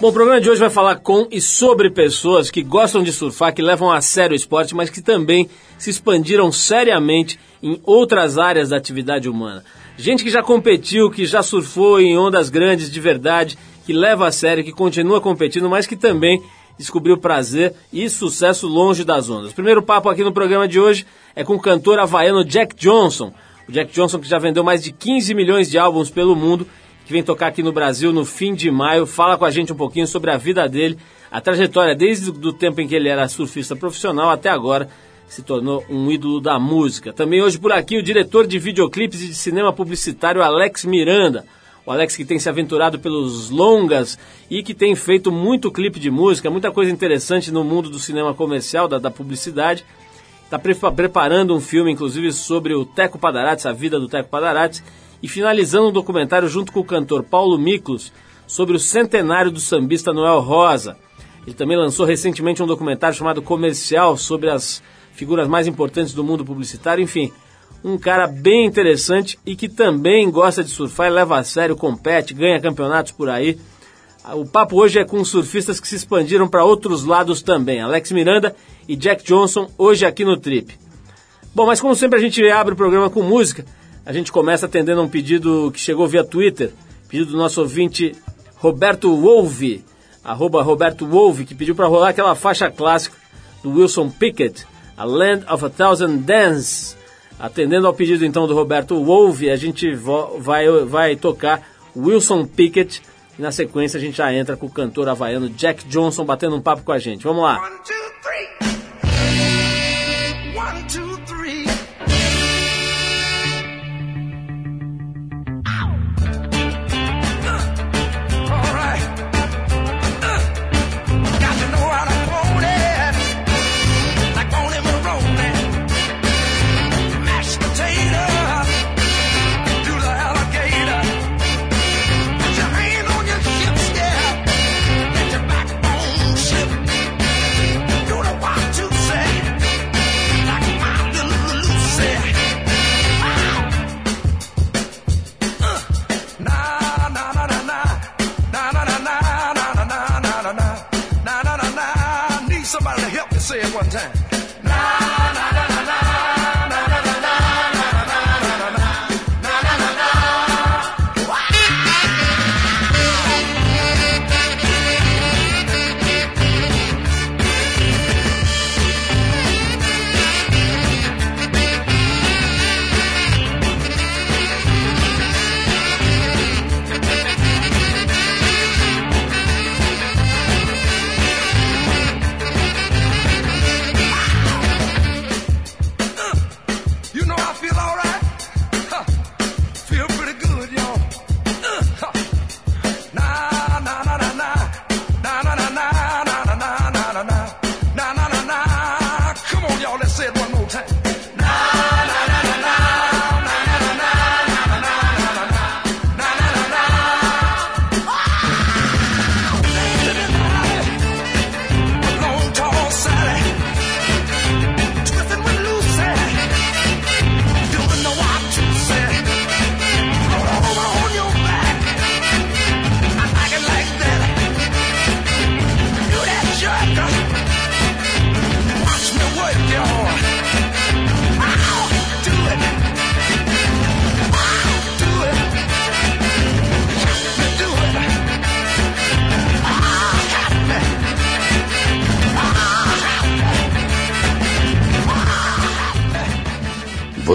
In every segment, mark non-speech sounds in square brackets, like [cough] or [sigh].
Bom, o programa de hoje vai falar com e sobre pessoas que gostam de surfar, que levam a sério o esporte, mas que também se expandiram seriamente em outras áreas da atividade humana. Gente que já competiu, que já surfou em ondas grandes de verdade, que leva a sério, que continua competindo, mas que também descobriu prazer e sucesso longe das ondas. O primeiro papo aqui no programa de hoje é com o cantor havaiano Jack Johnson. O Jack Johnson que já vendeu mais de 15 milhões de álbuns pelo mundo, que vem tocar aqui no Brasil no fim de maio. Fala com a gente um pouquinho sobre a vida dele, a trajetória desde o tempo em que ele era surfista profissional até agora se tornou um ídolo da música. Também hoje por aqui o diretor de videoclipes e de cinema publicitário Alex Miranda. O Alex que tem se aventurado pelos longas e que tem feito muito clipe de música, muita coisa interessante no mundo do cinema comercial, da, da publicidade. Está pre preparando um filme, inclusive, sobre o Teco Padarates, a vida do Teco Padarates, e finalizando um documentário junto com o cantor Paulo Miklos sobre o centenário do sambista Noel Rosa. Ele também lançou recentemente um documentário chamado Comercial sobre as figuras mais importantes do mundo publicitário, enfim, um cara bem interessante e que também gosta de surfar, leva a sério, compete, ganha campeonatos por aí. O papo hoje é com surfistas que se expandiram para outros lados também, Alex Miranda e Jack Johnson, hoje aqui no Trip. Bom, mas como sempre a gente abre o programa com música, a gente começa atendendo a um pedido que chegou via Twitter, pedido do nosso ouvinte Roberto Wolve, arroba Roberto Wolve, que pediu para rolar aquela faixa clássica do Wilson Pickett, a Land of a Thousand Dance. Atendendo ao pedido então do Roberto Wolve, a gente vai, vai tocar Wilson Pickett e na sequência a gente já entra com o cantor havaiano Jack Johnson batendo um papo com a gente. Vamos lá. One, two,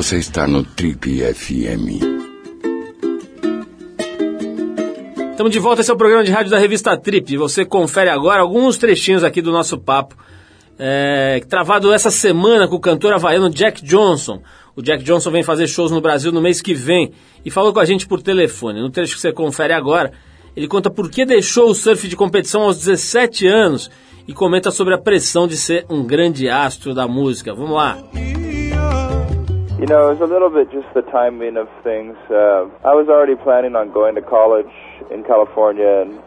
Você está no Trip FM. Estamos de volta, esse é o programa de rádio da revista Trip. Você confere agora alguns trechinhos aqui do nosso papo, é, travado essa semana com o cantor havaiano Jack Johnson. O Jack Johnson vem fazer shows no Brasil no mês que vem e falou com a gente por telefone. No trecho que você confere agora, ele conta por que deixou o surf de competição aos 17 anos e comenta sobre a pressão de ser um grande astro da música. Vamos lá. You know, it was a little bit just the timing of things. Uh, I was already planning on going to college in California, and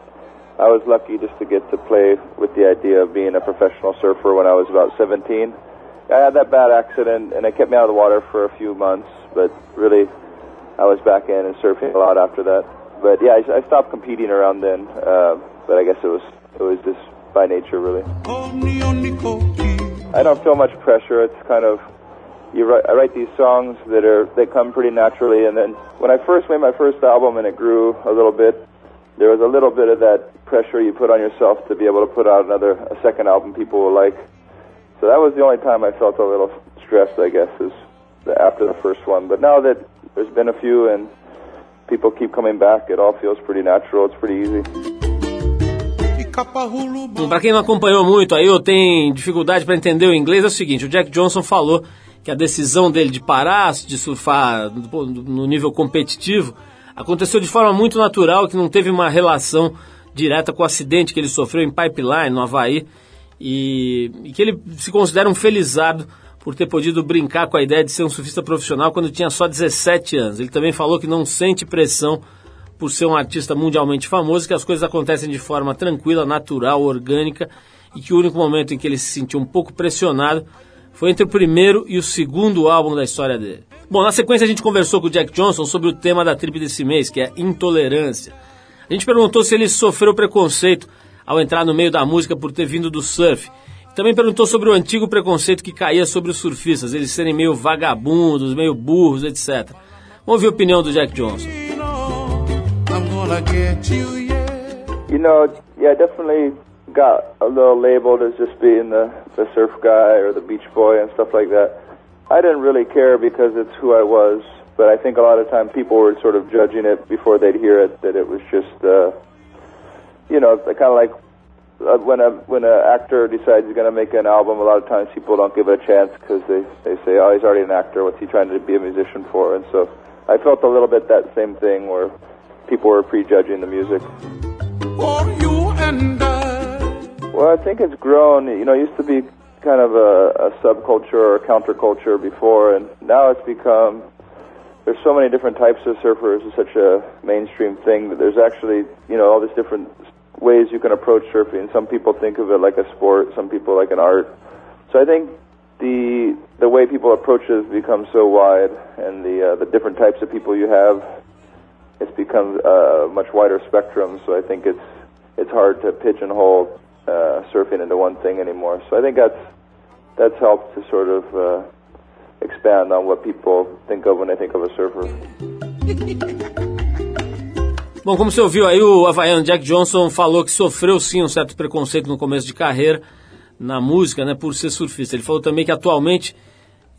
I was lucky just to get to play with the idea of being a professional surfer when I was about 17. I had that bad accident, and it kept me out of the water for a few months, but really, I was back in and surfing a lot after that. But yeah, I, I stopped competing around then. Uh, but I guess it was it was just by nature, really. I don't feel much pressure. It's kind of you write, I write these songs that are they come pretty naturally, and then when I first made my first album and it grew a little bit, there was a little bit of that pressure you put on yourself to be able to put out another a second album people will like. So that was the only time I felt a little stressed, I guess, is the, after the first one. But now that there's been a few and people keep coming back, it all feels pretty natural. It's pretty easy. Para quem não acompanhou muito aí ou tem dificuldade para entender o inglês, é o seguinte: o Jack Johnson falou que a decisão dele de parar de surfar no nível competitivo aconteceu de forma muito natural, que não teve uma relação direta com o acidente que ele sofreu em Pipeline, no Havaí, e, e que ele se considera um felizardo por ter podido brincar com a ideia de ser um surfista profissional quando tinha só 17 anos. Ele também falou que não sente pressão por ser um artista mundialmente famoso, que as coisas acontecem de forma tranquila, natural, orgânica, e que o único momento em que ele se sentiu um pouco pressionado foi entre o primeiro e o segundo álbum da história dele. Bom, na sequência a gente conversou com o Jack Johnson sobre o tema da trip desse mês, que é intolerância. A gente perguntou se ele sofreu preconceito ao entrar no meio da música por ter vindo do surf. Também perguntou sobre o antigo preconceito que caía sobre os surfistas, eles serem meio vagabundos, meio burros, etc. Vamos ouvir a opinião do Jack Johnson. You know, yeah, definitely got a little labeled as just being the, the surf guy or the beach boy and stuff like that. I didn't really care because it's who I was, but I think a lot of time people were sort of judging it before they'd hear it that it was just, uh, you know, kind of like uh, when a when an actor decides he's going to make an album, a lot of times people don't give it a chance because they they say, oh, he's already an actor. What's he trying to be a musician for? And so I felt a little bit that same thing where people were prejudging the music. For you and I. I think it's grown. You know, it used to be kind of a, a subculture or a counterculture before, and now it's become. There's so many different types of surfers. It's such a mainstream thing that there's actually, you know, all these different ways you can approach surfing. Some people think of it like a sport, some people like an art. So I think the the way people approach it has become so wide, and the uh, the different types of people you have, it's become a much wider spectrum. So I think it's it's hard to pigeonhole uh, surfing into one thing anymore. So I think that's that's helped to sort of uh, expand on what people think of when they think of a surfer. [laughs] Bom, como você ouviu aí, o havaiano Jack Johnson falou que sofreu sim um certo preconceito no começo de carreira na música, né, por ser surfista. Ele falou também que atualmente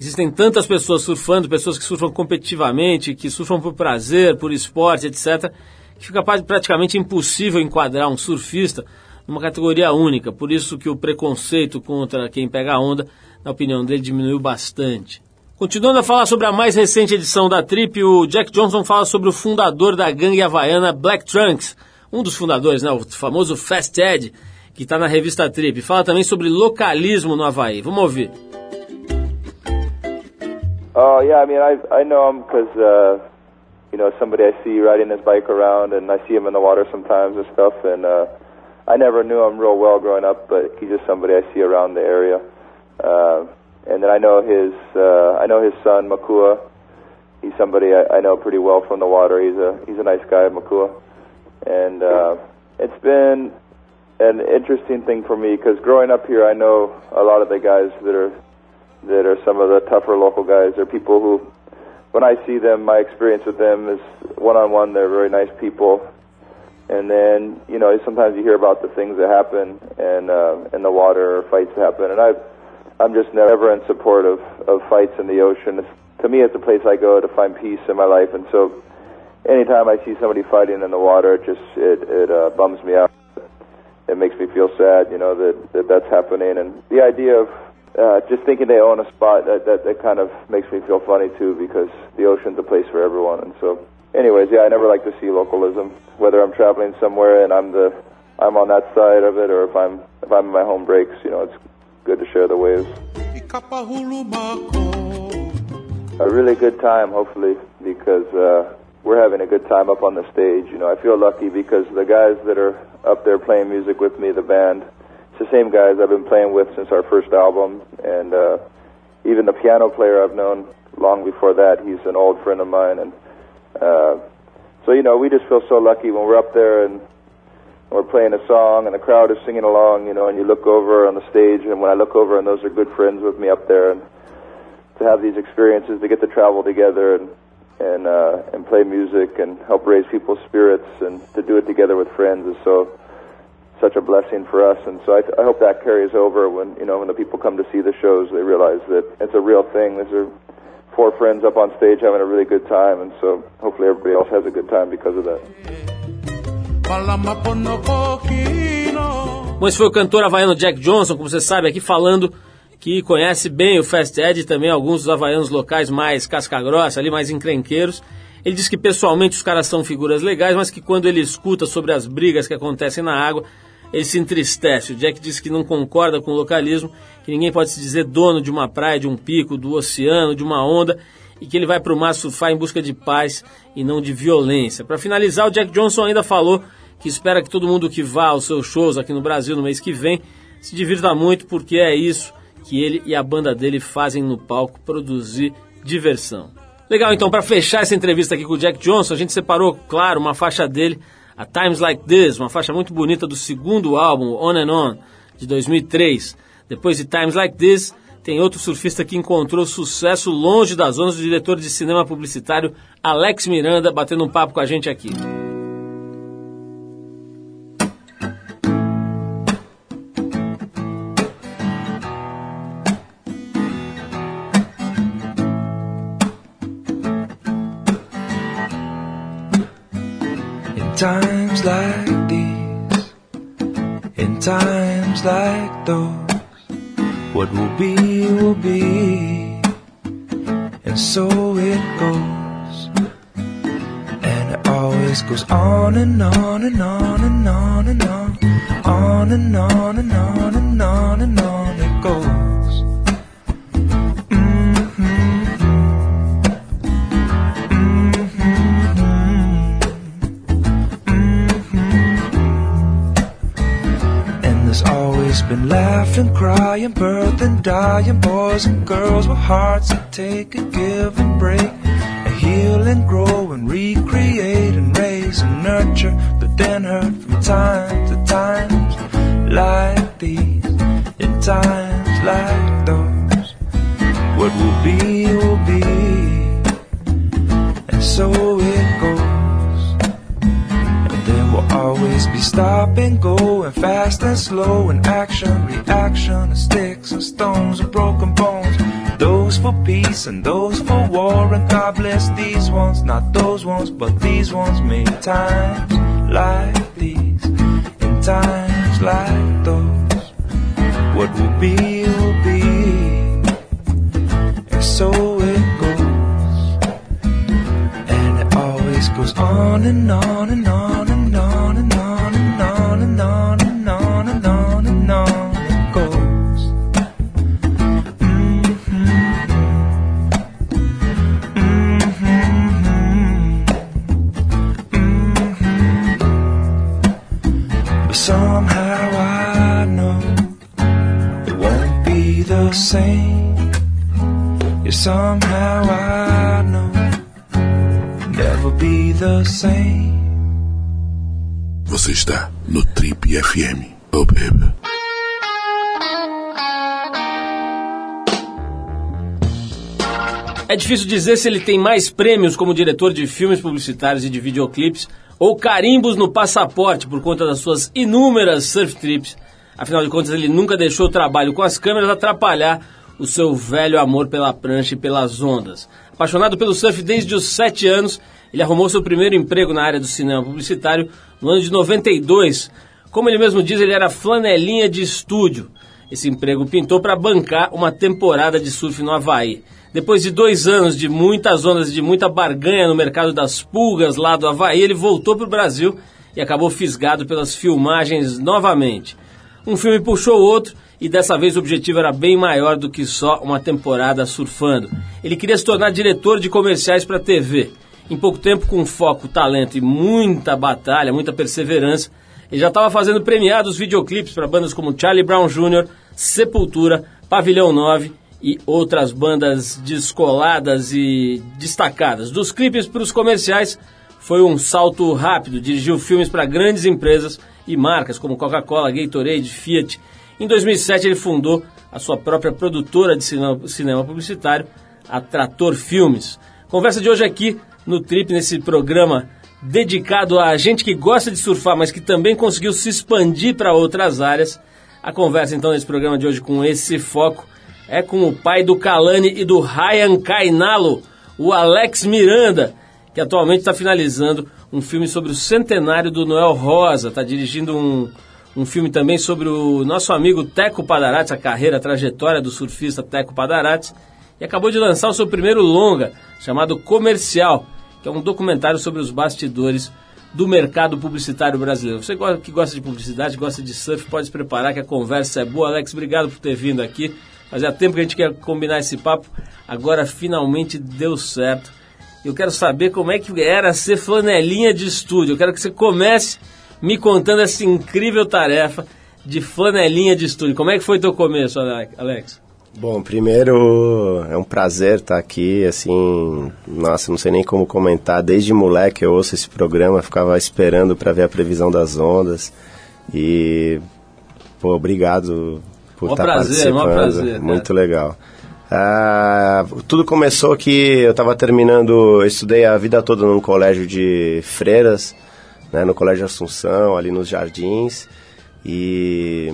existem tantas pessoas surfando, pessoas que surfam competitivamente, que surfam por prazer, por esporte, etc., que fica praticamente impossível enquadrar um surfista numa categoria única. Por isso que o preconceito contra quem pega a onda, na opinião dele, diminuiu bastante. Continuando a falar sobre a mais recente edição da Trip, o Jack Johnson fala sobre o fundador da gangue havaiana Black Trunks, um dos fundadores, né, o famoso Fast Ed, que está na revista Trip. Fala também sobre localismo no Havaí. Vamos ouvir. Oh yeah, I mean I I know him because uh, you know somebody I see riding his bike around, and I see him in the water sometimes and stuff. And uh, I never knew him real well growing up, but he's just somebody I see around the area. Uh, and then I know his uh, I know his son Makua. He's somebody I, I know pretty well from the water. He's a he's a nice guy, Makua, and uh, it's been an interesting thing for me because growing up here, I know a lot of the guys that are that are some of the tougher local guys. They're people who, when I see them, my experience with them is one on one. They're very nice people, and then you know sometimes you hear about the things that happen and uh, in the water or fights that happen, and I've I'm just never in support of, of fights in the ocean. It's, to me, it's a place I go to find peace in my life, and so anytime I see somebody fighting in the water, it just it it uh, bums me out. It makes me feel sad, you know, that, that that's happening, and the idea of uh, just thinking they own a spot that, that that kind of makes me feel funny too, because the ocean's a place for everyone, and so. Anyways, yeah, I never like to see localism. Whether I'm traveling somewhere and I'm the I'm on that side of it, or if I'm if I'm in my home breaks, you know, it's good to share the waves. A really good time, hopefully, because uh, we're having a good time up on the stage. You know, I feel lucky because the guys that are up there playing music with me, the band, it's the same guys I've been playing with since our first album, and uh, even the piano player I've known long before that. He's an old friend of mine, and uh, so you know, we just feel so lucky when we're up there and we're playing a song and the crowd is singing along, you know, and you look over on the stage, and when I look over, and those are good friends with me up there, and to have these experiences, to get to travel together and and uh, and play music and help raise people's spirits, and to do it together with friends is so such a blessing for us. And so I, I hope that carries over when you know when the people come to see the shows, they realize that it's a real thing. These are four friends up on stage having a really good time, and so hopefully everybody else has a good time because of that. Bom, esse foi o cantor havaiano Jack Johnson, como você sabe, aqui falando que conhece bem o Fast Ed e também alguns dos havaianos locais mais casca-grossa, ali mais encrenqueiros. Ele diz que pessoalmente os caras são figuras legais, mas que quando ele escuta sobre as brigas que acontecem na água, ele se entristece. O Jack diz que não concorda com o localismo, que ninguém pode se dizer dono de uma praia, de um pico, do oceano, de uma onda, e que ele vai para o mar surfar em busca de paz e não de violência. Para finalizar, o Jack Johnson ainda falou que espera que todo mundo que vá aos seus shows aqui no Brasil no mês que vem se divirta muito, porque é isso que ele e a banda dele fazem no palco, produzir diversão. Legal, então, para fechar essa entrevista aqui com o Jack Johnson, a gente separou, claro, uma faixa dele, a Times Like This, uma faixa muito bonita do segundo álbum, On and On, de 2003. Depois de Times Like This, tem outro surfista que encontrou sucesso longe das zonas do diretor de cinema publicitário Alex Miranda, batendo um papo com a gente aqui. Times like those, what will be, will be, and so it goes. And it always goes on and on and on and on and on, on and on and on and on and on it goes. Been laughing, crying, birthing, dying, boys and girls with hearts that take and give and break, and heal and grow and recreate and raise and nurture, but then hurt from time to times like these, in times like those. What will be, will be, and so it always be stopping, and go and fast and slow and action, reaction, sticks and stones and broken bones. Those for peace and those for war, and God bless these ones, not those ones, but these ones. Many times like these, in times like those, what will be will be, and so it goes, and it always goes on and on and on. Somehow I know never be the same. Você está no Trip FM. Oh, baby. É difícil dizer se ele tem mais prêmios como diretor de filmes publicitários e de videoclipes ou carimbos no passaporte por conta das suas inúmeras surf trips Afinal de contas, ele nunca deixou o trabalho com as câmeras atrapalhar o seu velho amor pela prancha e pelas ondas. Apaixonado pelo surf desde os 7 anos, ele arrumou seu primeiro emprego na área do cinema publicitário no ano de 92. Como ele mesmo diz, ele era flanelinha de estúdio. Esse emprego pintou para bancar uma temporada de surf no Havaí. Depois de dois anos de muitas ondas e de muita barganha no mercado das pulgas lá do Havaí, ele voltou para o Brasil e acabou fisgado pelas filmagens novamente. Um filme puxou o outro e dessa vez o objetivo era bem maior do que só uma temporada surfando. Ele queria se tornar diretor de comerciais para TV. Em pouco tempo, com foco, talento e muita batalha, muita perseverança, ele já estava fazendo premiados videoclipes para bandas como Charlie Brown Jr., Sepultura, Pavilhão 9 e outras bandas descoladas e destacadas. Dos clipes para os comerciais, foi um salto rápido, dirigiu filmes para grandes empresas e marcas como Coca-Cola, Gatorade, Fiat. Em 2007 ele fundou a sua própria produtora de cinema, publicitário, a Trator Filmes. Conversa de hoje aqui no Trip, nesse programa dedicado a gente que gosta de surfar, mas que também conseguiu se expandir para outras áreas. A conversa então nesse programa de hoje com esse foco é com o pai do Kalani e do Ryan Kainalo, o Alex Miranda, que atualmente está finalizando um filme sobre o centenário do Noel Rosa, está dirigindo um, um filme também sobre o nosso amigo Teco Padarates, a carreira, a trajetória do surfista Teco Padarates, e acabou de lançar o seu primeiro longa, chamado Comercial, que é um documentário sobre os bastidores do mercado publicitário brasileiro. Você que gosta de publicidade, gosta de surf, pode se preparar que a conversa é boa. Alex, obrigado por ter vindo aqui. Fazia tempo que a gente quer combinar esse papo, agora finalmente deu certo. Eu quero saber como é que era ser flanelinha de estúdio. Eu quero que você comece me contando essa incrível tarefa de flanelinha de estúdio. Como é que foi teu começo, Alex? Bom, primeiro é um prazer estar aqui, assim, nossa, não sei nem como comentar. Desde moleque eu ouço esse programa, ficava esperando para ver a previsão das ondas. E, pô, obrigado por estar prazer, participando. Prazer, Muito legal. Ah, tudo começou que eu estava terminando, eu estudei a vida toda num colégio de freiras, né, no Colégio Assunção, ali nos Jardins. E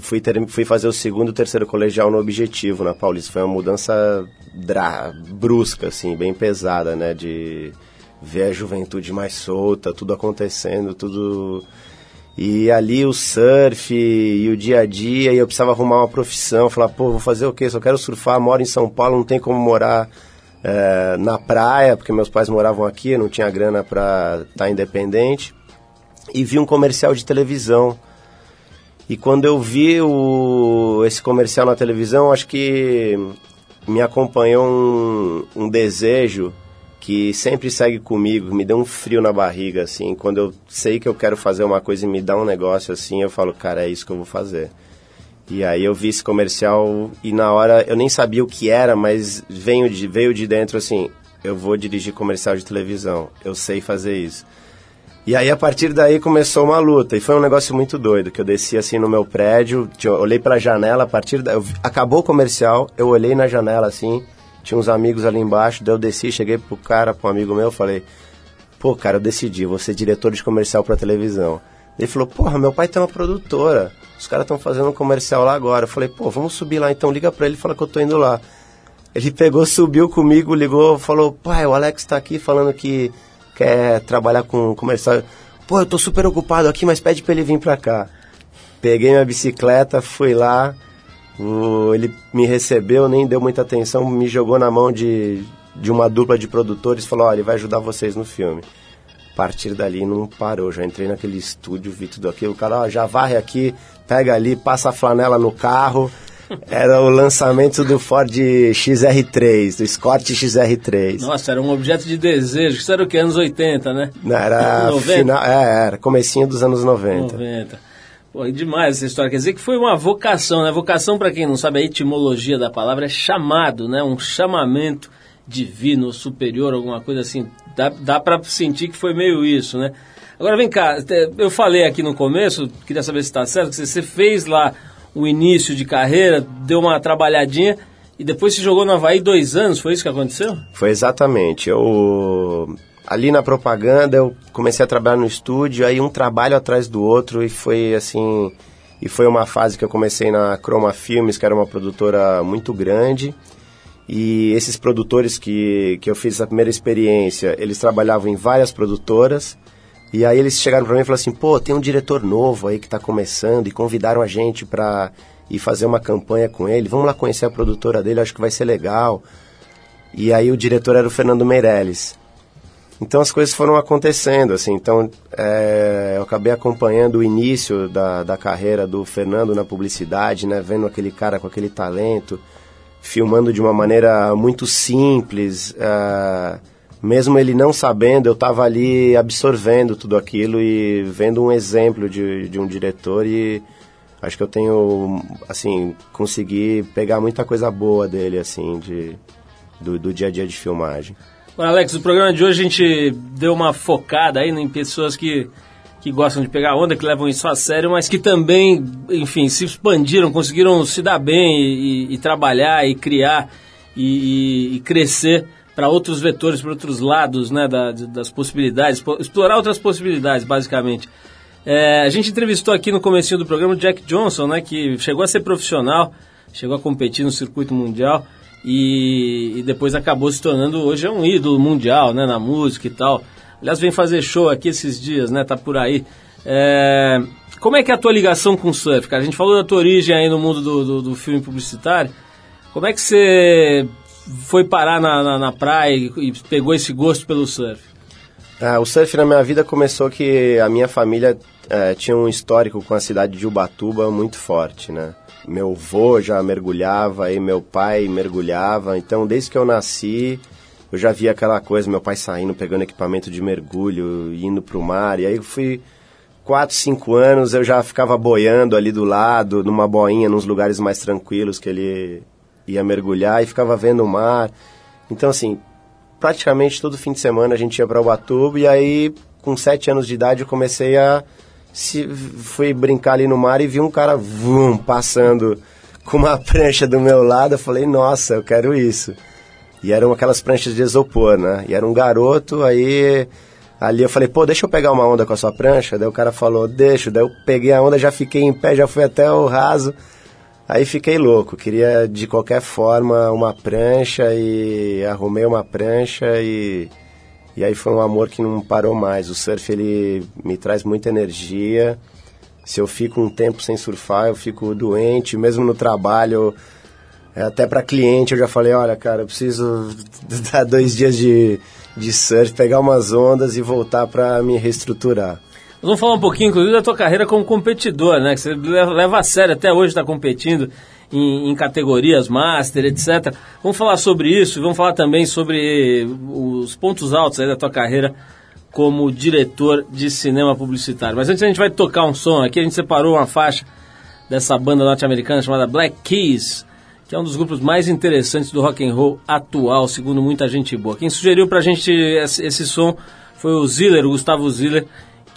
fui, ter, fui fazer o segundo e terceiro colegial no Objetivo, na Paulista. Foi uma mudança dra, brusca, assim, bem pesada, né? De ver a juventude mais solta, tudo acontecendo, tudo... E ali o surf e o dia a dia, e eu precisava arrumar uma profissão, falar, pô, vou fazer o quê? Só quero surfar, moro em São Paulo, não tem como morar é, na praia, porque meus pais moravam aqui, não tinha grana para estar tá independente. E vi um comercial de televisão e quando eu vi o, esse comercial na televisão, acho que me acompanhou um, um desejo que sempre segue comigo, me deu um frio na barriga, assim. Quando eu sei que eu quero fazer uma coisa e me dá um negócio assim, eu falo, cara, é isso que eu vou fazer. E aí eu vi esse comercial e na hora eu nem sabia o que era, mas veio de, veio de dentro assim, eu vou dirigir comercial de televisão, eu sei fazer isso. E aí, a partir daí, começou uma luta. E foi um negócio muito doido, que eu desci assim no meu prédio, tinha, olhei pela janela, a partir da... Eu, acabou o comercial, eu olhei na janela assim, tinha uns amigos ali embaixo, daí eu desci, cheguei pro cara, pro amigo meu, falei, pô, cara, eu decidi, vou ser diretor de comercial pra televisão. Ele falou, porra, meu pai tem uma produtora, os caras estão fazendo um comercial lá agora. Eu falei, pô, vamos subir lá então, liga pra ele e fala que eu tô indo lá. Ele pegou, subiu comigo, ligou, falou, pai, o Alex tá aqui falando que quer trabalhar com comercial. Pô, eu tô super ocupado aqui, mas pede pra ele vir pra cá. Peguei minha bicicleta, fui lá, o, ele me recebeu, nem deu muita atenção, me jogou na mão de, de uma dupla de produtores falou: Olha, ele vai ajudar vocês no filme. A partir dali não parou, já entrei naquele estúdio, vi tudo aquilo. O cara, ó, já varre aqui, pega ali, passa a flanela no carro. Era o lançamento do Ford XR3, do Escort XR3. Nossa, era um objeto de desejo. Isso era o que? Anos 80, né? Não, era final, é, era comecinho dos anos 90. 90. Pô, é demais essa história. Quer dizer que foi uma vocação, né? Vocação, para quem não sabe, a etimologia da palavra é chamado, né? Um chamamento divino, superior, alguma coisa assim. Dá, dá para sentir que foi meio isso, né? Agora vem cá, eu falei aqui no começo, queria saber se está certo, que você fez lá o início de carreira, deu uma trabalhadinha e depois se jogou no Havaí dois anos, foi isso que aconteceu? Foi exatamente. Eu ali na propaganda eu comecei a trabalhar no estúdio, aí um trabalho atrás do outro e foi assim, e foi uma fase que eu comecei na Chroma Filmes, que era uma produtora muito grande. E esses produtores que, que eu fiz a primeira experiência, eles trabalhavam em várias produtoras. E aí eles chegaram para mim e falaram assim, pô, tem um diretor novo aí que está começando e convidaram a gente para ir fazer uma campanha com ele. Vamos lá conhecer a produtora dele, acho que vai ser legal. E aí o diretor era o Fernando Meirelles. Então as coisas foram acontecendo, assim. Então é, eu acabei acompanhando o início da, da carreira do Fernando na publicidade, né? Vendo aquele cara com aquele talento, filmando de uma maneira muito simples. Uh, mesmo ele não sabendo, eu estava ali absorvendo tudo aquilo e vendo um exemplo de, de um diretor e acho que eu tenho, assim, consegui pegar muita coisa boa dele, assim, de, do, do dia a dia de filmagem. Bom, Alex, o programa de hoje a gente deu uma focada aí em pessoas que que gostam de pegar onda, que levam isso a sério, mas que também, enfim, se expandiram, conseguiram se dar bem e, e trabalhar e criar e, e crescer para outros vetores, para outros lados né, da, das possibilidades, explorar outras possibilidades, basicamente. É, a gente entrevistou aqui no começo do programa o Jack Johnson, né, que chegou a ser profissional, chegou a competir no circuito mundial e, e depois acabou se tornando, hoje é um ídolo mundial né, na música e tal. Aliás, vem fazer show aqui esses dias, né? Tá por aí. É, como é que é a tua ligação com o surf, cara? A gente falou da tua origem aí no mundo do, do, do filme publicitário. Como é que você foi parar na, na, na praia e, e, pegou esse gosto pelo surf? Ah, o surf na minha vida começou que a minha família é, tinha um histórico com a cidade de Ubatuba muito forte, né? Meu avô já mergulhava e meu pai mergulhava, então desde que eu nasci eu já via aquela coisa, meu pai saindo, pegando equipamento de mergulho, indo para o mar, e aí eu fui quatro, cinco anos, eu já ficava boiando ali do lado, numa boinha, nos lugares mais tranquilos que ele ia mergulhar e ficava vendo o mar. Então, assim, praticamente todo fim de semana a gente ia para Ubatuba e aí, com sete anos de idade, eu comecei a... Se, fui brincar ali no mar e vi um cara vum, passando com uma [laughs] prancha do meu lado. Eu falei, nossa, eu quero isso. E eram aquelas pranchas de isopor, né? E era um garoto, aí ali eu falei, pô, deixa eu pegar uma onda com a sua prancha. Daí o cara falou, deixa. Daí eu peguei a onda, já fiquei em pé, já fui até o raso. Aí fiquei louco, queria de qualquer forma uma prancha e arrumei uma prancha e, e aí foi um amor que não parou mais. O surf ele me traz muita energia. Se eu fico um tempo sem surfar, eu fico doente, mesmo no trabalho. É, até para cliente eu já falei, olha, cara, eu preciso [laughs] dar dois dias de, de surf, pegar umas ondas e voltar para me reestruturar. Vamos falar um pouquinho, inclusive, da tua carreira como competidor, né? Que você leva a sério, até hoje está competindo em, em, categorias master, etc. Vamos falar sobre isso, vamos falar também sobre os pontos altos da tua carreira como diretor de cinema publicitário. Mas antes a gente vai tocar um som aqui, a gente separou uma faixa dessa banda norte-americana chamada Black Keys, que é um dos grupos mais interessantes do rock and roll atual, segundo muita gente boa. Quem sugeriu pra gente esse, esse som foi o Ziller, o Gustavo Ziller,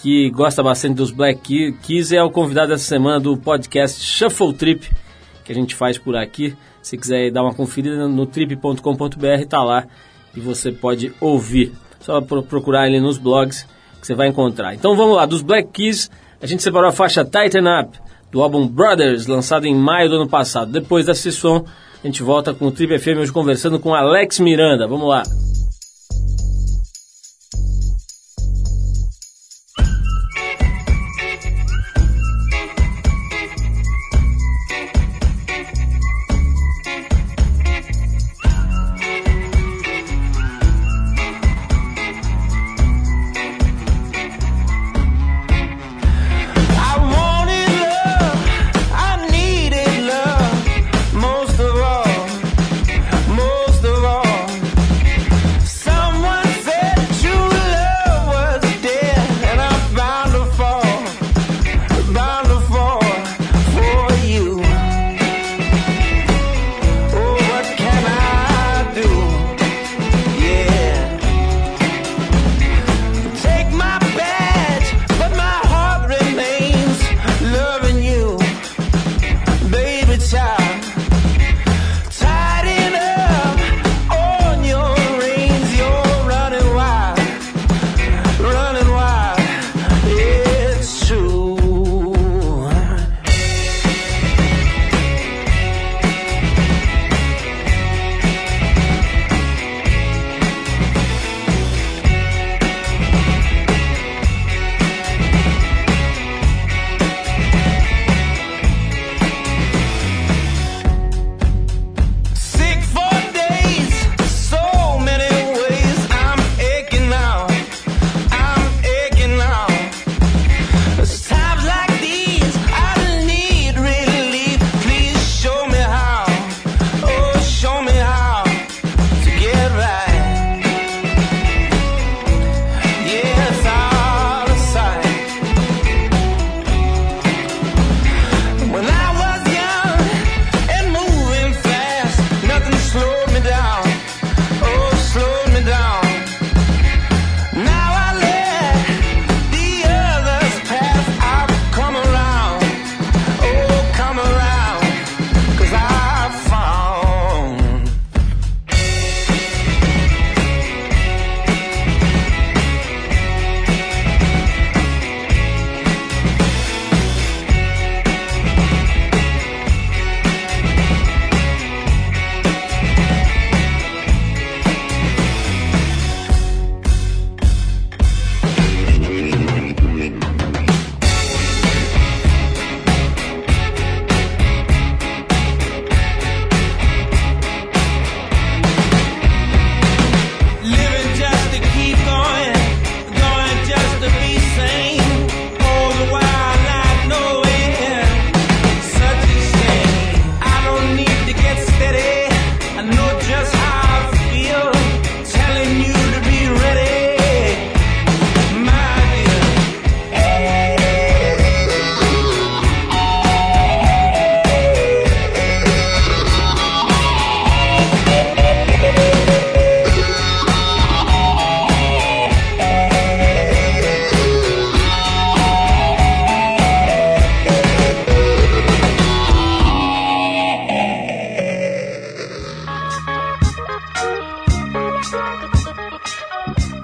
que gosta bastante dos Black Keys é o convidado dessa semana do podcast Shuffle Trip, que a gente faz por aqui. Se quiser dar uma conferida no trip.com.br, tá lá e você pode ouvir. Só procurar ele nos blogs que você vai encontrar. Então vamos lá, dos Black Keys, a gente separou a faixa Tighten Up do álbum Brothers, lançado em maio do ano passado. Depois desse som, a gente volta com o Trip FM hoje conversando com Alex Miranda. Vamos lá.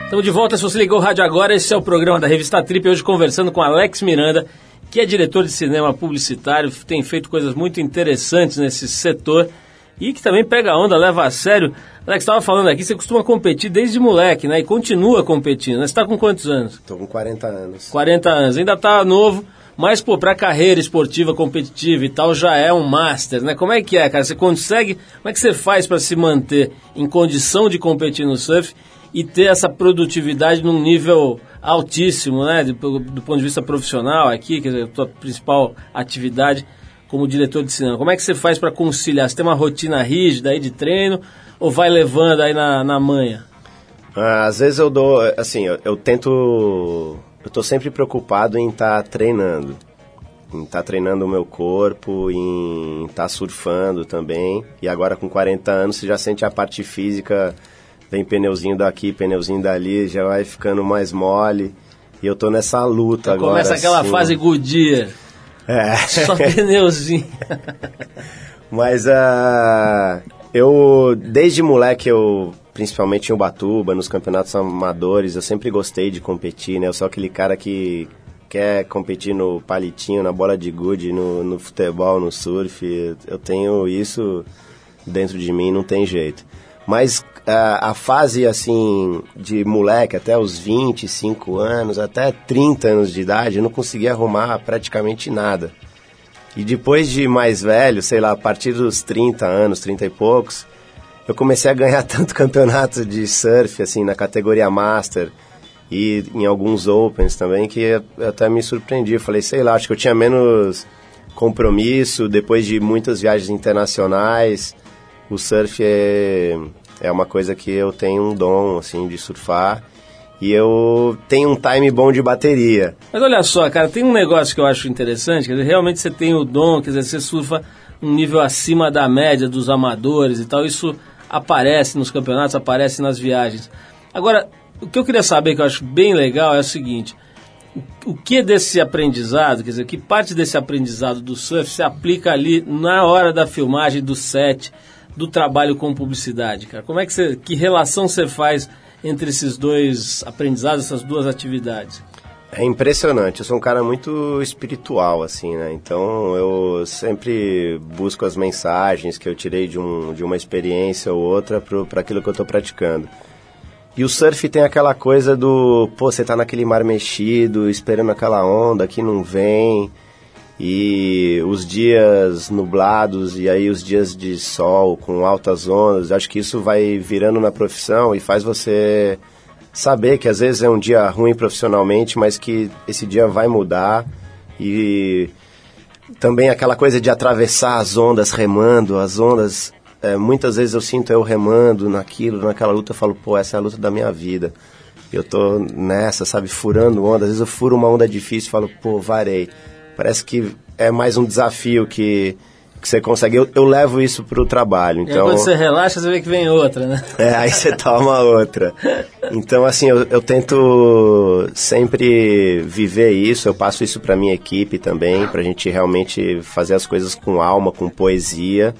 Estamos de volta, se você ligou o rádio agora, esse é o programa da Revista Trip, hoje conversando com Alex Miranda, que é diretor de cinema publicitário, tem feito coisas muito interessantes nesse setor e que também pega a onda, leva a sério. Alex, estava falando aqui, você costuma competir desde moleque, né? E continua competindo. Né? Você está com quantos anos? Estou com 40 anos. 40 anos, ainda está novo, mas, pô, para carreira esportiva, competitiva e tal, já é um master, né? Como é que é, cara? Você consegue, como é que você faz para se manter em condição de competir no surf e ter essa produtividade num nível altíssimo, né? Do, do ponto de vista profissional aqui, que é a tua principal atividade como diretor de cinema. Como é que você faz para conciliar? Você tem uma rotina rígida aí de treino ou vai levando aí na, na manha? Ah, às vezes eu dou, assim, eu, eu tento, eu tô sempre preocupado em estar tá treinando, em estar tá treinando o meu corpo, em estar tá surfando também. E agora com 40 anos você já sente a parte física vem pneuzinho daqui, pneuzinho dali, já vai ficando mais mole. E eu tô nessa luta agora. Começa aquela assim. fase Goodyear. É. Só [laughs] pneuzinho. Mas uh, eu, desde moleque, eu, principalmente em Ubatuba, nos campeonatos amadores, eu sempre gostei de competir, né? Eu sou aquele cara que quer competir no palitinho, na bola de gude, no, no futebol, no surf. Eu tenho isso dentro de mim, não tem jeito. Mas a, fase assim de moleque até os 25 anos, até 30 anos de idade, eu não conseguia arrumar praticamente nada. E depois de mais velho, sei lá, a partir dos 30 anos, 30 e poucos, eu comecei a ganhar [laughs] tanto campeonato de surf, assim, na categoria Master e em alguns Opens também, que eu até me surpreendi. Eu falei, sei lá, acho que eu tinha menos compromisso depois de muitas viagens internacionais. O surf é, é uma coisa que eu tenho um dom, assim, de surfar. E eu tenho um time bom de bateria. Mas olha só, cara, tem um negócio que eu acho interessante, quer dizer, realmente você tem o dom, quer dizer, você surfa um nível acima da média dos amadores e tal, isso aparece nos campeonatos, aparece nas viagens. Agora, o que eu queria saber, que eu acho bem legal, é o seguinte, o que desse aprendizado, quer dizer, que parte desse aprendizado do surf se aplica ali na hora da filmagem do set, do trabalho com publicidade, cara? Como é que você, que relação você faz entre esses dois aprendizados, essas duas atividades? É impressionante. Eu sou um cara muito espiritual, assim, né? Então eu sempre busco as mensagens que eu tirei de, um, de uma experiência ou outra para aquilo que eu estou praticando. E o surf tem aquela coisa do, pô, você tá naquele mar mexido, esperando aquela onda que não vem e os dias nublados e aí os dias de sol com altas ondas, acho que isso vai virando na profissão e faz você saber que às vezes é um dia ruim profissionalmente, mas que esse dia vai mudar. E também aquela coisa de atravessar as ondas remando, as ondas, é, muitas vezes eu sinto eu remando naquilo, naquela luta, eu falo, pô, essa é a luta da minha vida. Eu tô nessa, sabe, furando onda, às vezes eu furo uma onda difícil e falo, pô, varei parece que é mais um desafio que, que você consegue. Eu, eu levo isso para o trabalho. Então, quando você relaxa, você vê que vem outra, né? [laughs] É, aí você toma outra. Então, assim, eu, eu tento sempre viver isso, eu passo isso para minha equipe também, para a gente realmente fazer as coisas com alma, com poesia.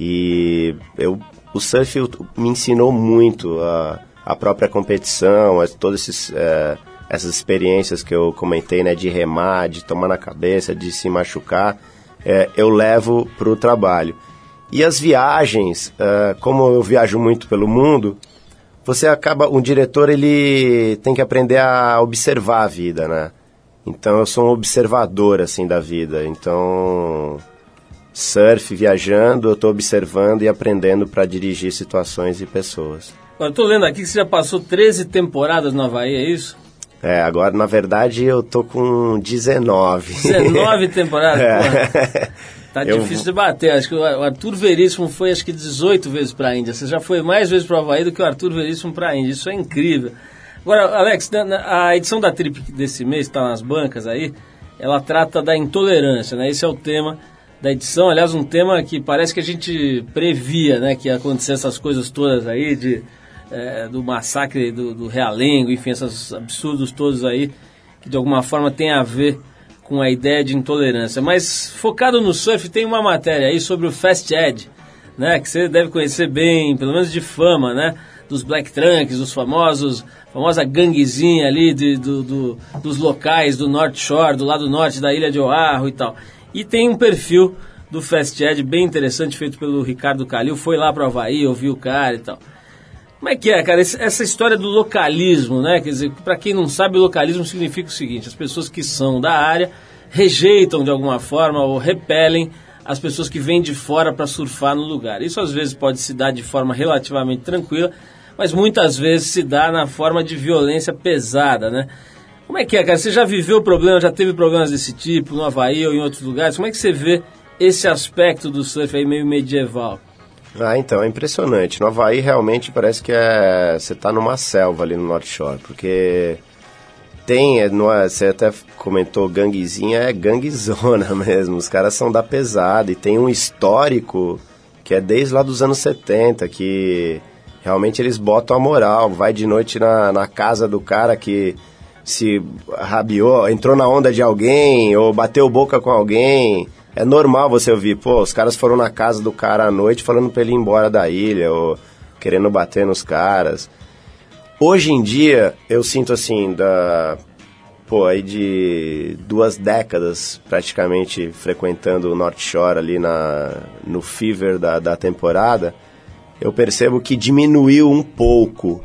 E eu, o surf me ensinou muito a, a própria competição, a todos esses... É, essas experiências que eu comentei, né, de remar, de tomar na cabeça, de se machucar, é, eu levo para o trabalho. E as viagens, é, como eu viajo muito pelo mundo, você acaba, um diretor ele tem que aprender a observar a vida, né? Então eu sou um observador assim da vida. Então surf, viajando, eu estou observando e aprendendo para dirigir situações e pessoas. Estou lendo aqui que você já passou 13 temporadas no Havaí, é isso? É, agora na verdade eu tô com 19. 19 [laughs] temporadas? É. Tá eu difícil de bater. Acho que o Arthur Veríssimo foi acho que 18 vezes para a Índia. Você já foi mais vezes para o Havaí do que o Arthur Veríssimo para a Índia. Isso é incrível. Agora, Alex, a edição da Trip desse mês, está nas bancas aí, ela trata da intolerância, né? Esse é o tema da edição. Aliás, um tema que parece que a gente previa, né? Que ia acontecer essas coisas todas aí de é, do massacre do, do Realengo, enfim, esses absurdos todos aí, que de alguma forma tem a ver com a ideia de intolerância. Mas focado no surf, tem uma matéria aí sobre o Fast Ed, né, que você deve conhecer bem, pelo menos de fama, né? dos Black Trunks, os famosos, famosa ganguezinha ali de, do, do, dos locais do North Shore, do lado norte da ilha de Oahu e tal. E tem um perfil do Fast Ed bem interessante, feito pelo Ricardo Calil, foi lá para o Havaí, ouviu o cara e tal. Como é que é, cara, essa história do localismo, né? Quer dizer, para quem não sabe, localismo significa o seguinte: as pessoas que são da área rejeitam de alguma forma ou repelem as pessoas que vêm de fora para surfar no lugar. Isso às vezes pode se dar de forma relativamente tranquila, mas muitas vezes se dá na forma de violência pesada, né? Como é que é, cara? Você já viveu problemas, já teve problemas desse tipo no Havaí ou em outros lugares? Como é que você vê esse aspecto do surf aí meio medieval? Ah, então, é impressionante. No Havaí realmente parece que é, você está numa selva ali no North Shore, porque tem, é, no, você até comentou ganguezinha, é ganguezona [laughs] mesmo. Os caras são da pesada e tem um histórico que é desde lá dos anos 70, que realmente eles botam a moral. Vai de noite na, na casa do cara que se rabiou, entrou na onda de alguém ou bateu boca com alguém é normal você ouvir, pô, os caras foram na casa do cara à noite falando pra ele ir embora da ilha, ou querendo bater nos caras. Hoje em dia, eu sinto assim, da. Pô, aí de duas décadas praticamente frequentando o North Shore ali na, no fever da, da temporada, eu percebo que diminuiu um pouco.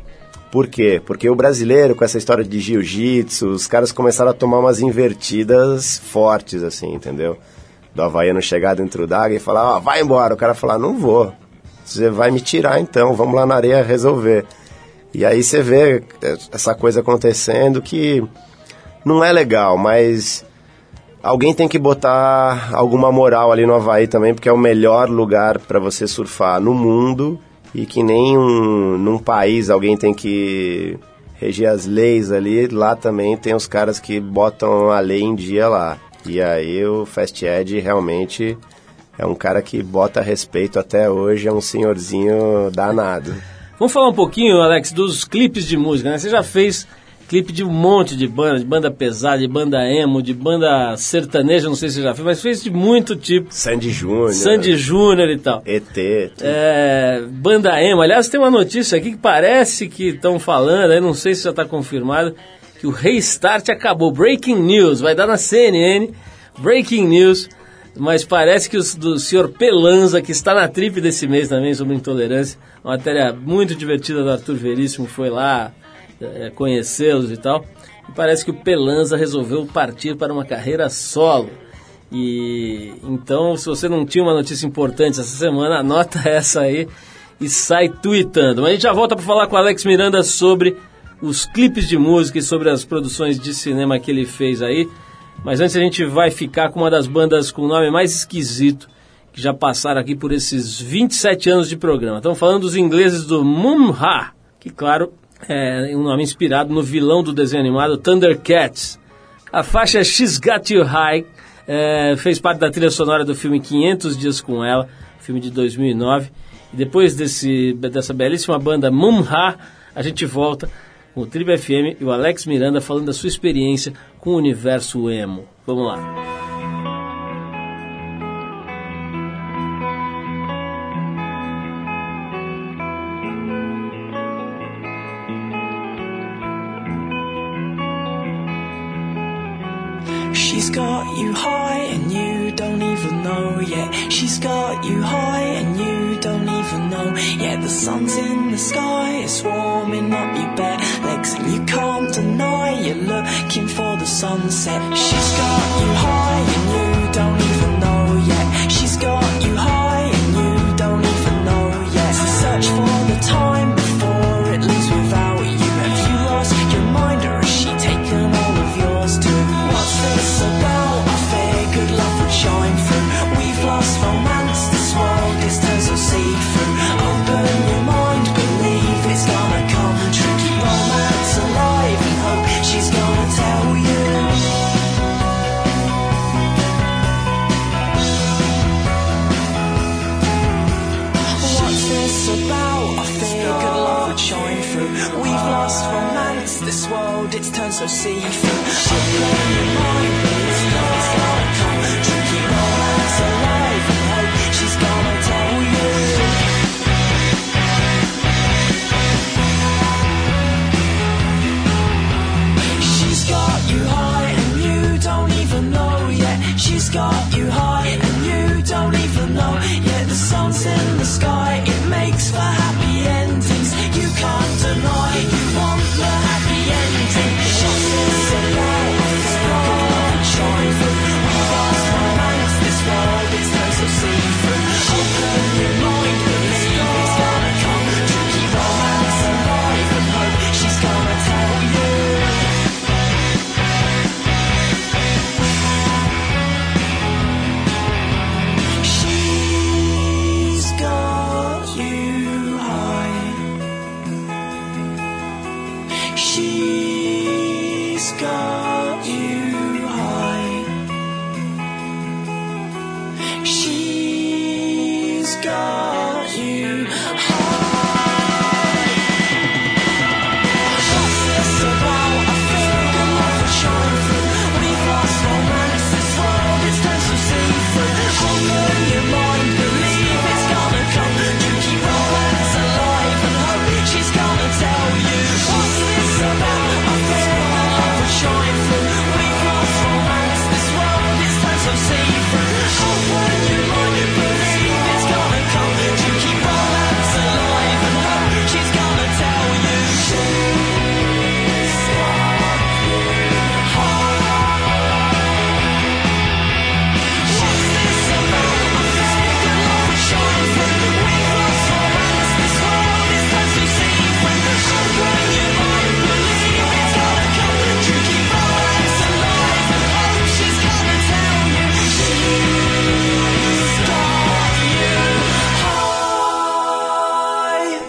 Por quê? Porque o brasileiro, com essa história de jiu-jitsu, os caras começaram a tomar umas invertidas fortes, assim, entendeu? Do Havaiano chegar dentro d'água e falar, ó, oh, vai embora. O cara falar, não vou. Você vai me tirar então, vamos lá na areia resolver. E aí você vê essa coisa acontecendo que não é legal, mas alguém tem que botar alguma moral ali no Havaí também, porque é o melhor lugar para você surfar no mundo e que nem um, num país alguém tem que reger as leis ali, lá também tem os caras que botam a lei em dia lá. E aí o Fast Ed realmente é um cara que bota respeito até hoje, é um senhorzinho danado. Vamos falar um pouquinho, Alex, dos clipes de música, né? Você já fez clipe de um monte de banda, de banda pesada, de banda emo, de banda sertaneja, não sei se você já fez, mas fez de muito tipo. Sandy Júnior. Sandy Júnior e tal. ET. É, banda emo. Aliás, tem uma notícia aqui que parece que estão falando, aí não sei se já está confirmado, que o Restart acabou. Breaking News, vai dar na CNN. Breaking News. Mas parece que o do senhor Pelanza, que está na trip desse mês também sobre intolerância, uma matéria muito divertida do Arthur Veríssimo, foi lá é, conhecê-los e tal. E parece que o Pelanza resolveu partir para uma carreira solo. E então, se você não tinha uma notícia importante essa semana, anota [laughs] essa aí e sai tweetando. Mas a gente já volta para falar com o Alex Miranda sobre os clipes de música e sobre as produções de cinema que ele fez aí. Mas antes a gente vai ficar com uma das bandas com o nome mais esquisito que já passaram aqui por esses 27 anos de programa. Estamos falando dos ingleses do Mumha, que claro é um nome inspirado no vilão do desenho animado Thundercats. A faixa She's Got You High é, fez parte da trilha sonora do filme 500 Dias com Ela, filme de 2009. E depois desse, dessa belíssima banda Mumha, a gente volta o Tribo FM e o Alex Miranda falando da sua experiência com o universo emo. Vamos lá. She's got you high and you don't even know yet. She's got you high and you don't even know yet. The sun's in the sky, it's warming up your bare legs, and you can't deny you're looking for the sunset. She's got you high and you so your mind.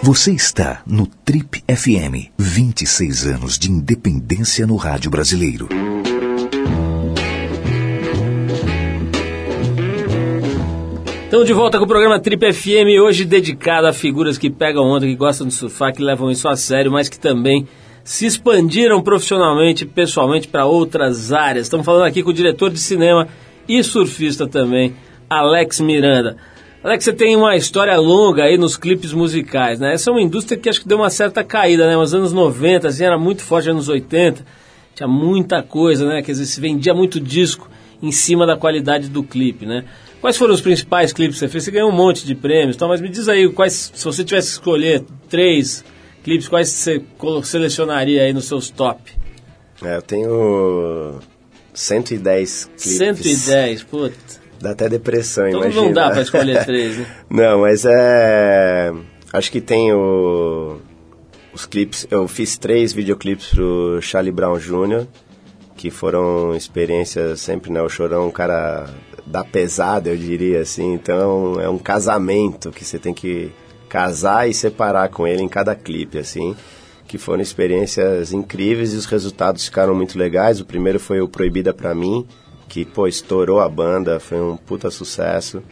Você está no Trip FM. 26 anos de independência no rádio brasileiro. Estamos de volta com o programa Trip FM, hoje dedicado a figuras que pegam onda, que gostam de surfar, que levam isso a sério, mas que também se expandiram profissionalmente e pessoalmente para outras áreas. Estamos falando aqui com o diretor de cinema e surfista também, Alex Miranda. Alex, você tem uma história longa aí nos clipes musicais, né? Essa é uma indústria que acho que deu uma certa caída, né? Nos anos 90, assim, era muito forte, anos 80, tinha muita coisa, né? Quer dizer, se vendia muito disco em cima da qualidade do clipe, né? Quais foram os principais clipes que você fez? Você ganhou um monte de prêmios, então, mas me diz aí, quais, se você tivesse que escolher três clipes, quais você selecionaria aí nos seus top? É, eu tenho 110 clipes. 110, puta. Dá até depressão, Então imagina. não dá pra escolher três, né? [laughs] Não, mas é. Acho que tem o... os clipes. Eu fiz três videoclipes pro Charlie Brown Jr., que foram experiências sempre, né? O Chorão é um cara da pesada, eu diria assim. Então é um casamento que você tem que casar e separar com ele em cada clipe, assim. Que foram experiências incríveis e os resultados ficaram muito legais. O primeiro foi o Proibida Pra Mim, que, pô, estourou a banda, foi um puta sucesso.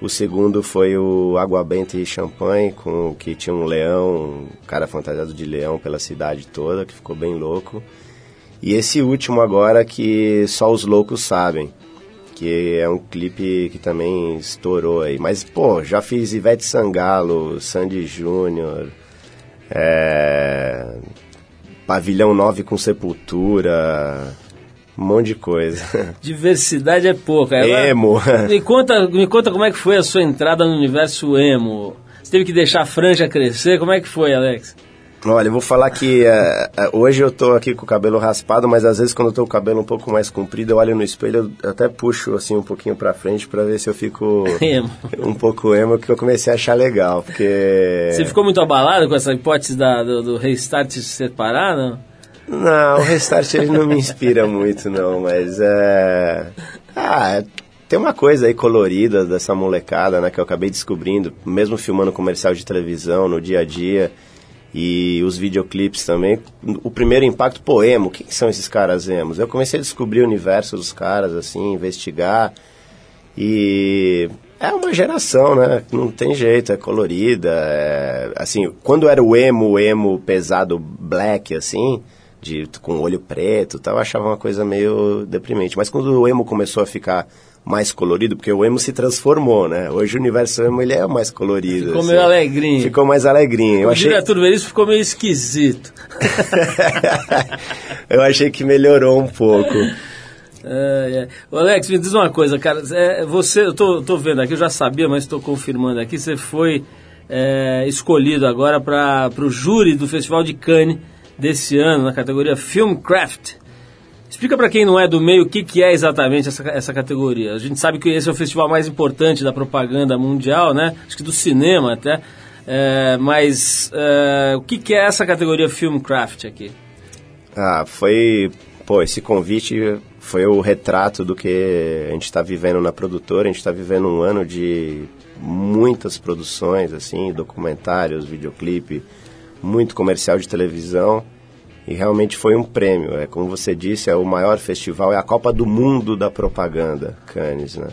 O segundo foi o Água Benta e Champanhe, com que tinha um leão, um cara fantasiado de leão pela cidade toda, que ficou bem louco. E esse último agora que só os loucos sabem, que é um clipe que também estourou aí. Mas, pô, já fiz Ivete Sangalo, Sandy Júnior, é... Pavilhão 9 com Sepultura, um monte de coisa. [laughs] Diversidade é pouca. Agora, Emo. [laughs] Me conta, me conta como é que foi a sua entrada no universo emo. Você teve que deixar a franja crescer? Como é que foi, Alex? Olha, eu vou falar que é, é, hoje eu tô aqui com o cabelo raspado, mas às vezes quando eu tô com o cabelo um pouco mais comprido, eu olho no espelho, eu até puxo assim um pouquinho pra frente pra ver se eu fico [laughs] Emo. um pouco emo, que eu comecei a achar legal, porque... Você ficou muito abalado com essa hipótese da- do, do restart se separar, não? Não, o Restart ele não me inspira muito não, mas é... Ah, tem uma coisa aí colorida dessa molecada, né, que eu acabei descobrindo, mesmo filmando comercial de televisão no dia a dia, e os videoclipes também. O primeiro impacto, pô, emo, quem são esses caras emos? Eu comecei a descobrir o universo dos caras, assim, investigar, e é uma geração, né? Não tem jeito, é colorida. É, assim, quando era o emo, o emo pesado black, assim, de, com olho preto e tal, eu achava uma coisa meio deprimente. Mas quando o emo começou a ficar mais colorido, porque o emo se transformou, né? Hoje o universo emo ele é mais colorido. Ficou assim. meio alegrinho. Ficou mais alegrinho. Eu o achei... diretor Veríssimo ficou meio esquisito. [laughs] eu achei que melhorou um pouco. É, é. Ô, Alex, me diz uma coisa, cara. É, você, eu tô, tô vendo aqui, eu já sabia, mas estou confirmando aqui. Você foi é, escolhido agora para o júri do Festival de Cannes desse ano, na categoria Filmcraft. Explica para quem não é do meio o que, que é exatamente essa, essa categoria. A gente sabe que esse é o festival mais importante da propaganda mundial, né? Acho que do cinema até. É, mas é, o que, que é essa categoria Filmcraft aqui? Ah, foi. Pô, esse convite foi o retrato do que a gente está vivendo na produtora. A gente está vivendo um ano de muitas produções, assim, documentários, videoclipe, muito comercial de televisão. E realmente foi um prêmio. É como você disse, é o maior festival, é a Copa do Mundo da propaganda, Cannes, né?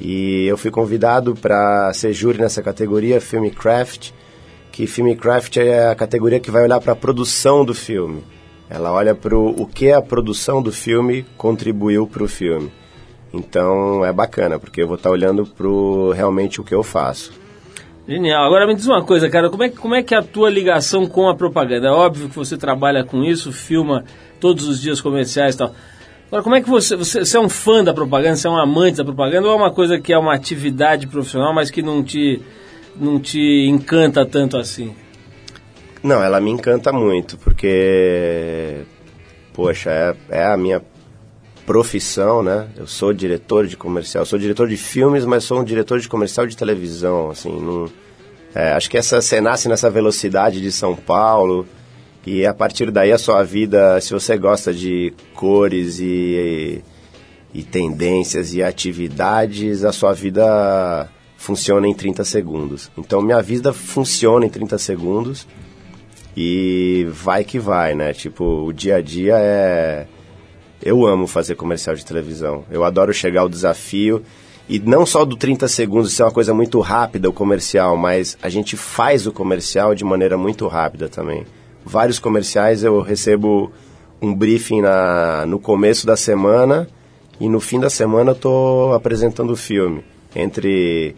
E eu fui convidado para ser júri nessa categoria Filmcraft, que Filmcraft é a categoria que vai olhar para a produção do filme. Ela olha para o que a produção do filme contribuiu para o filme. Então é bacana, porque eu vou estar tá olhando para realmente o que eu faço. Genial. Agora me diz uma coisa, cara, como é, como é que é a tua ligação com a propaganda? É óbvio que você trabalha com isso, filma todos os dias comerciais e tal. Agora, como é que você, você, você é um fã da propaganda, você é um amante da propaganda ou é uma coisa que é uma atividade profissional, mas que não te, não te encanta tanto assim? Não, ela me encanta muito, porque, poxa, é, é a minha profissão, né? Eu sou diretor de comercial, sou diretor de filmes, mas sou um diretor de comercial de televisão, assim, é, acho que essa você nasce nessa velocidade de São Paulo e a partir daí a sua vida, se você gosta de cores e, e, e tendências e atividades, a sua vida funciona em 30 segundos. Então minha vida funciona em 30 segundos e vai que vai, né? Tipo, o dia a dia é eu amo fazer comercial de televisão. Eu adoro chegar ao desafio. E não só do 30 segundos ser uma coisa muito rápida o comercial, mas a gente faz o comercial de maneira muito rápida também. Vários comerciais eu recebo um briefing na, no começo da semana e no fim da semana eu estou apresentando o filme. Entre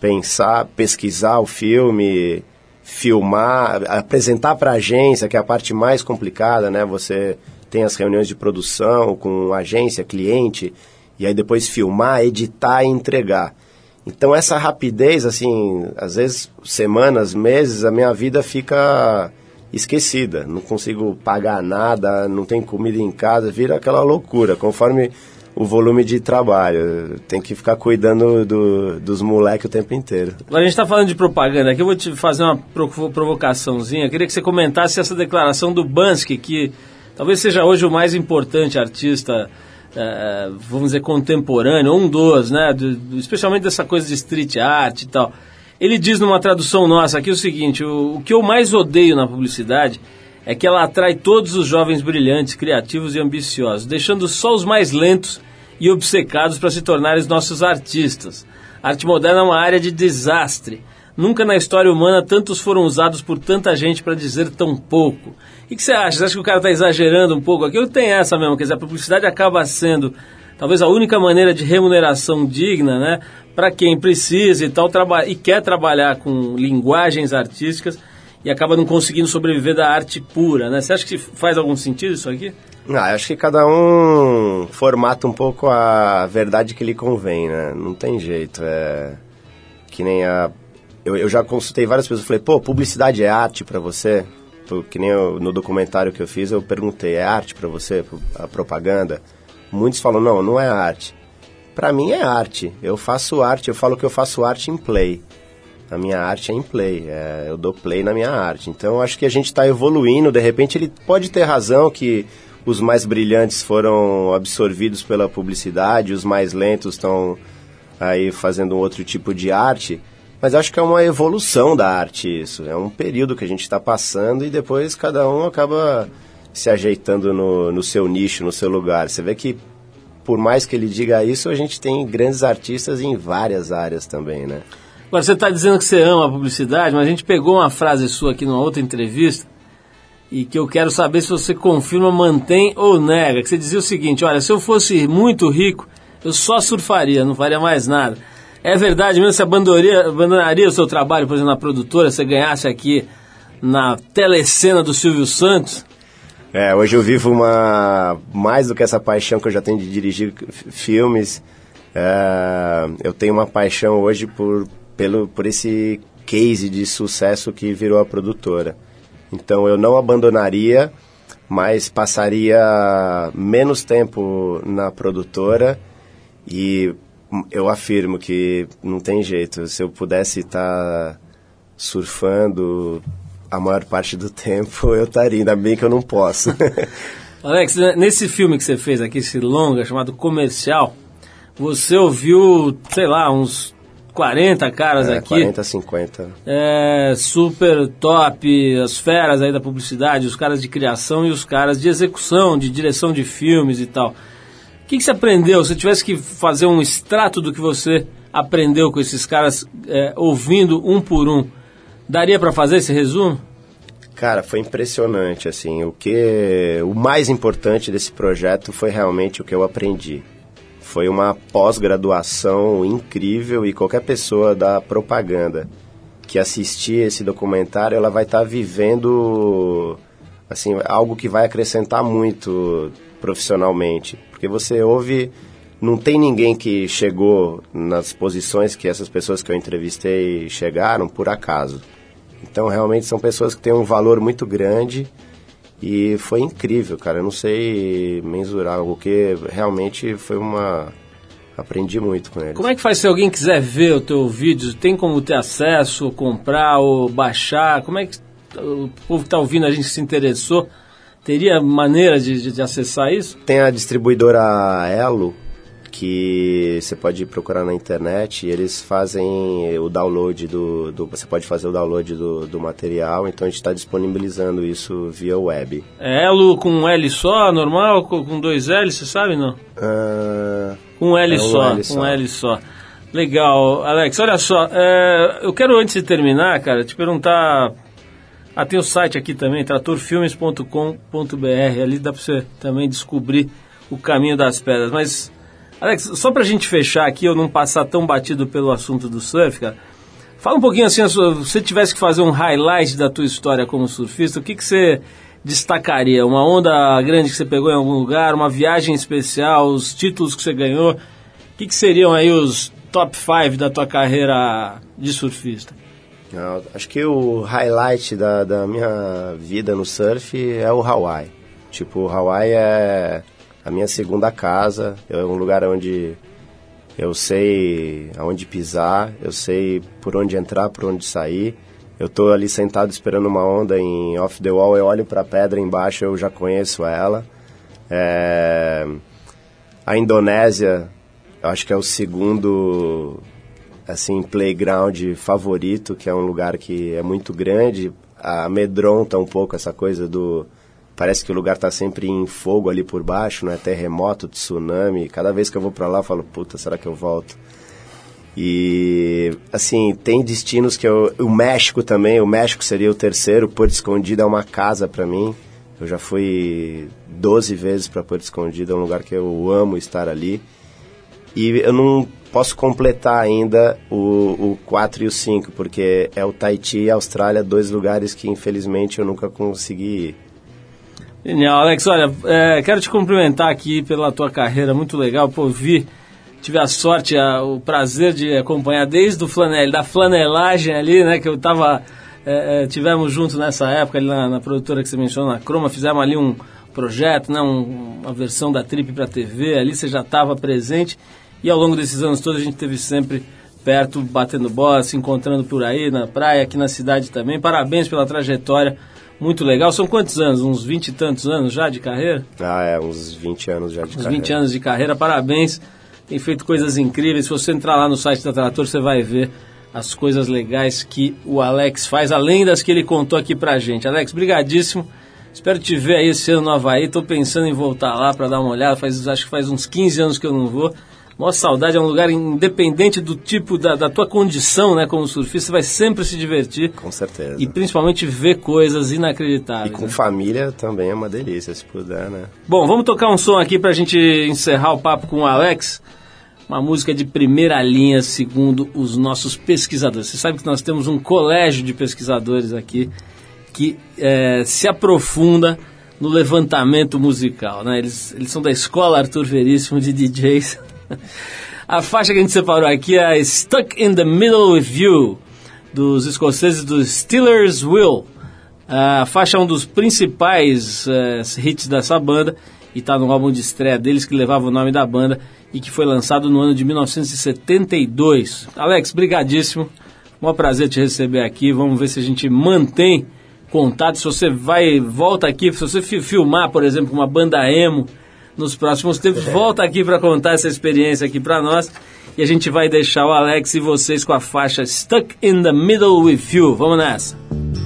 pensar, pesquisar o filme, filmar, apresentar para a agência, que é a parte mais complicada, né? Você tem as reuniões de produção com agência, cliente, e aí depois filmar, editar e entregar. Então essa rapidez, assim, às vezes semanas, meses, a minha vida fica esquecida. Não consigo pagar nada, não tem comida em casa, vira aquela loucura, conforme o volume de trabalho. Tem que ficar cuidando do, dos moleques o tempo inteiro. A gente está falando de propaganda aqui, eu vou te fazer uma provocaçãozinha. Eu queria que você comentasse essa declaração do Bansky, que talvez seja hoje o mais importante artista, é, vamos dizer, contemporâneo, um dos, né? Do, especialmente dessa coisa de street art e tal. Ele diz numa tradução nossa aqui o seguinte: o, o que eu mais odeio na publicidade é que ela atrai todos os jovens brilhantes, criativos e ambiciosos, deixando só os mais lentos e obcecados para se tornarem nossos artistas. A arte moderna é uma área de desastre. Nunca na história humana tantos foram usados por tanta gente para dizer tão pouco. O que, você acha? Você acha que o cara está exagerando um pouco aqui? Ou tem essa mesmo? Quer dizer, a publicidade acaba sendo talvez a única maneira de remuneração digna, né? Para quem precisa e tal, e quer trabalhar com linguagens artísticas e acaba não conseguindo sobreviver da arte pura, né? Você acha que faz algum sentido isso aqui? Ah, acho que cada um formata um pouco a verdade que lhe convém, né? Não tem jeito, é... Que nem a... Eu, eu já consultei várias pessoas, falei, pô, publicidade é arte para você? Que nem eu, no documentário que eu fiz, eu perguntei, é arte para você, a propaganda? Muitos falam, não, não é arte. Para mim é arte. Eu faço arte, eu falo que eu faço arte em play. A minha arte é em play, é, eu dou play na minha arte. Então acho que a gente está evoluindo, de repente ele pode ter razão que os mais brilhantes foram absorvidos pela publicidade, os mais lentos estão aí fazendo um outro tipo de arte. Mas acho que é uma evolução da arte isso. É um período que a gente está passando e depois cada um acaba se ajeitando no, no seu nicho, no seu lugar. Você vê que, por mais que ele diga isso, a gente tem grandes artistas em várias áreas também, né? Agora, você está dizendo que você ama a publicidade, mas a gente pegou uma frase sua aqui numa outra entrevista e que eu quero saber se você confirma, mantém ou nega. Que você dizia o seguinte: olha, se eu fosse muito rico, eu só surfaria, não faria mais nada. É verdade mesmo? Você abandonaria, abandonaria o seu trabalho, por exemplo, na produtora, se ganhasse aqui na telecena do Silvio Santos? É, hoje eu vivo uma mais do que essa paixão que eu já tenho de dirigir filmes. é, eu tenho uma paixão hoje por pelo por esse case de sucesso que virou a produtora. Então eu não abandonaria, mas passaria menos tempo na produtora e eu afirmo que não tem jeito. Se eu pudesse estar surfando a maior parte do [laughs] tempo, eu estaria. Ainda bem que eu não posso. [laughs] Alex, nesse filme que você fez aqui, esse longa chamado Comercial, você ouviu, sei lá, uns 40 caras É, aqui. 40, 50. É, super top, as feras aí da publicidade, os caras de criação e os caras de execução, de direção de filmes e tal. O que, que você aprendeu? Se tivesse que fazer um extrato do que você aprendeu com esses caras, é, ouvindo um por um, daria para fazer esse resumo? Cara, foi impressionante, assim, o que o mais importante desse projeto foi realmente o que eu aprendi. Foi uma pós-graduação incrível e qualquer pessoa da propaganda que assistir esse documentário, ela vai estar vivendo assim, algo que vai acrescentar muito profissionalmente, porque você ouve não tem ninguém que chegou nas posições que essas pessoas que eu entrevistei chegaram por acaso. Então, realmente são pessoas que têm um valor muito grande e foi incrível, cara. Eu não sei mensurar, porque realmente foi uma. Aprendi muito com eles. Como é que faz se alguém quiser ver o teu vídeo? Tem como ter acesso, comprar ou baixar? Como é que o povo que está ouvindo a gente se interessou? Teria maneira de, de, acessar isso? Tem a distribuidora Elo, que você pode procurar na internet e eles fazem o download do, do você pode fazer o download do, do material, então a gente está disponibilizando isso via web. É Elo com um L só, normal, com dois L, você sabe não? Ah, Com um L É um só, L com um só. L só. Legal, Alex, olha só, é, eu quero antes de terminar, cara, te perguntar. Ah, tem o site aqui também, tratorfilmes.com.br, ali dá pra você também descobrir o caminho das pedras. Mas, Alex, só pra gente fechar aqui, eu não passar tão batido pelo assunto do surf, cara, fala um pouquinho assim, a se você tivesse que fazer um highlight da tua história como surfista, o que, que você destacaria? Uma onda grande que você pegou em algum lugar, uma viagem especial, os títulos que você ganhou? O que, que seriam aí os top 5 da tua carreira de surfista? Acho que o highlight da, da minha vida no surf é o Hawaii. Tipo, o Hawaii é a minha segunda casa, é um lugar onde eu sei aonde pisar, eu sei por onde entrar, por onde sair. Eu tô ali sentado esperando uma onda em off the wall, eu olho para a pedra embaixo, eu já conheço ela. É, A Indonésia, eu acho que é o segundo assim playground favorito, que é um lugar que é muito grande, amedronta um pouco essa coisa do parece que o lugar está sempre em fogo ali por baixo, né? Terremoto, tsunami. Cada vez que eu vou para lá, eu falo, puta, será que eu volto? E assim, tem destinos que eu, o México também, o México seria o terceiro, Porto Escondido é uma casa para mim. Eu já fui 12 vezes para Porto Escondido, é um lugar que eu amo estar ali. E eu não posso completar ainda o, o 4 e o 5, porque é o Tahiti e a Austrália, dois lugares que infelizmente eu nunca consegui ir. Genial, Alex, olha, é, quero te cumprimentar aqui pela tua carreira, muito legal, pô, vi, tive a sorte, a- o prazer de acompanhar desde o flanel, da flanelagem ali, né, que eu tava, é, é, tivemos junto nessa época ali na, na produtora que você mencionou, na Croma, fizemos ali um projeto, né, um- uma versão da Trip para TV, ali você já estava presente, e ao longo desses anos todos a gente teve sempre perto, batendo bola, se encontrando por aí, na praia, aqui na cidade também, parabéns pela trajetória, muito legal, são quantos anos? Uns 20 e tantos anos já de carreira? Ah, é, uns 20 anos já de Uns carreira. 20 anos de carreira, parabéns. Tem feito coisas incríveis. Se você entrar lá no site da Trator, você vai ver as coisas legais que o Alex faz, além das que ele contou aqui pra gente. Alex, brigadíssimo. Espero te ver aí esse ano no Havaí. Tô pensando em voltar lá para dar uma olhada. Faz, acho que faz uns 15 anos que eu não vou. Maior saudade, é um lugar independente do tipo, da, da tua condição, né, como surfista, você vai sempre se divertir. Com certeza. E principalmente ver coisas E inacreditáveis. com né? família também é uma delícia, se puder, né? Bom, vamos tocar um som aqui pra gente encerrar o papo com o Alex. Uma música de primeira linha, segundo os nossos pesquisadores. Você sabe que nós temos um colégio de pesquisadores aqui que eh, se aprofunda no levantamento musical, né? Eles, eles são da escola Arthur Veríssimo de DJs. [laughs] A faixa que a gente separou aqui é Stuck in the Middle with You, dos escoceses do Steelers Will. A faixa é um dos principais uh, hits dessa banda e está no álbum de estreia deles que levava o nome da banda e que foi lançado no ano de 1972. Alex, brigadíssimo. Um prazer te receber aqui. Vamos ver se a gente mantém contato. Se você vai, volta aqui, se você filmar, por exemplo, uma banda emo nos próximos tempos, volta aqui para contar essa experiência aqui para nós. E a gente vai deixar o Alex e vocês com a faixa Stuck in the Middle with You. Vamos nessa.